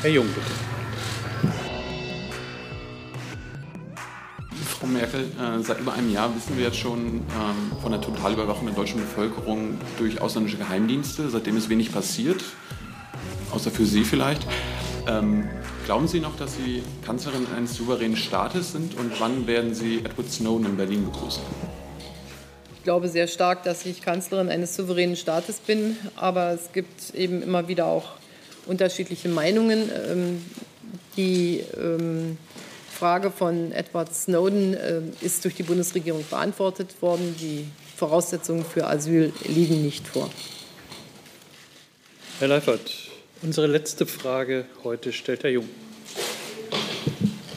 Herr Jung, bitte. Frau Merkel, äh, seit über einem Jahr wissen wir jetzt schon ähm, von der Totalüberwachung der deutschen Bevölkerung durch ausländische Geheimdienste. Seitdem ist wenig passiert, außer für Sie vielleicht. Ähm, glauben Sie noch, dass Sie Kanzlerin eines souveränen Staates sind und wann werden Sie Edward Snowden in Berlin begrüßen? Ich glaube sehr stark, dass ich Kanzlerin eines souveränen Staates bin, aber es gibt eben immer wieder auch unterschiedliche Meinungen. Ähm, die ähm, Frage von Edward Snowden äh, ist durch die Bundesregierung beantwortet worden. Die Voraussetzungen für Asyl liegen nicht vor. Herr Leifert, unsere letzte Frage heute stellt Herr Jung.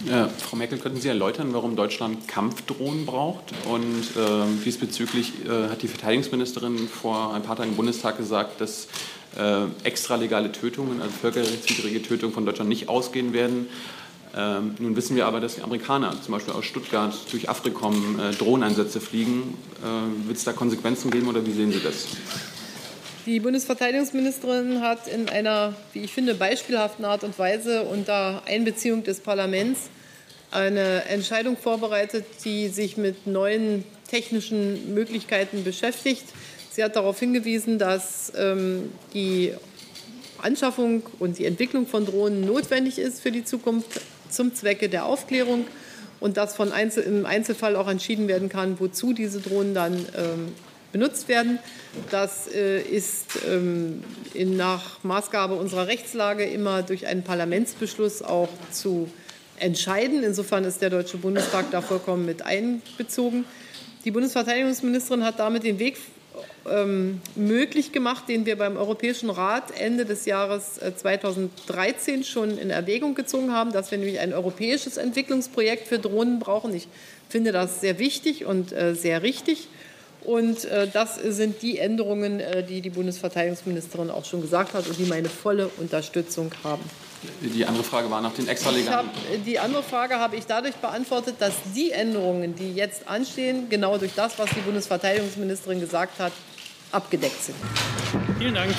Ja, Frau Merkel, könnten Sie erläutern, warum Deutschland Kampfdrohnen braucht? Und äh, diesbezüglich äh, hat die Verteidigungsministerin vor ein paar Tagen im Bundestag gesagt, dass äh, extralegale Tötungen, also völkerrechtswidrige Tötungen von Deutschland nicht ausgehen werden. Ähm, nun wissen wir aber, dass die Amerikaner zum Beispiel aus Stuttgart durch Afrikom äh, Drohneinsätze fliegen. Äh, Wird es da Konsequenzen geben oder wie sehen Sie das? Die Bundesverteidigungsministerin hat in einer, wie ich finde, beispielhaften Art und Weise unter Einbeziehung des Parlaments eine Entscheidung vorbereitet, die sich mit neuen technischen Möglichkeiten beschäftigt. Sie hat darauf hingewiesen, dass ähm, die Anschaffung und die Entwicklung von Drohnen notwendig ist für die Zukunft zum Zwecke der Aufklärung und dass von Einzel im Einzelfall auch entschieden werden kann, wozu diese Drohnen dann ähm, benutzt werden. Das äh, ist ähm, nach Maßgabe unserer Rechtslage immer durch einen Parlamentsbeschluss auch zu entscheiden. Insofern ist der Deutsche Bundestag da vollkommen mit einbezogen. Die Bundesverteidigungsministerin hat damit den Weg ähm, möglich gemacht, den wir beim Europäischen Rat Ende des Jahres 2013 äh, schon in Erwägung gezogen haben, dass wir nämlich ein europäisches Entwicklungsprojekt für Drohnen brauchen. Ich finde das sehr wichtig und äh, sehr richtig. Und äh, das sind die Änderungen, äh, die die Bundesverteidigungsministerin auch schon gesagt hat und die meine volle Unterstützung haben. Die andere Frage war nach den extralegalen. die andere Frage habe ich dadurch beantwortet, dass die Änderungen, die jetzt anstehen, genau durch das, was die Bundesverteidigungsministerin gesagt hat, abgedeckt sind. Vielen Dank.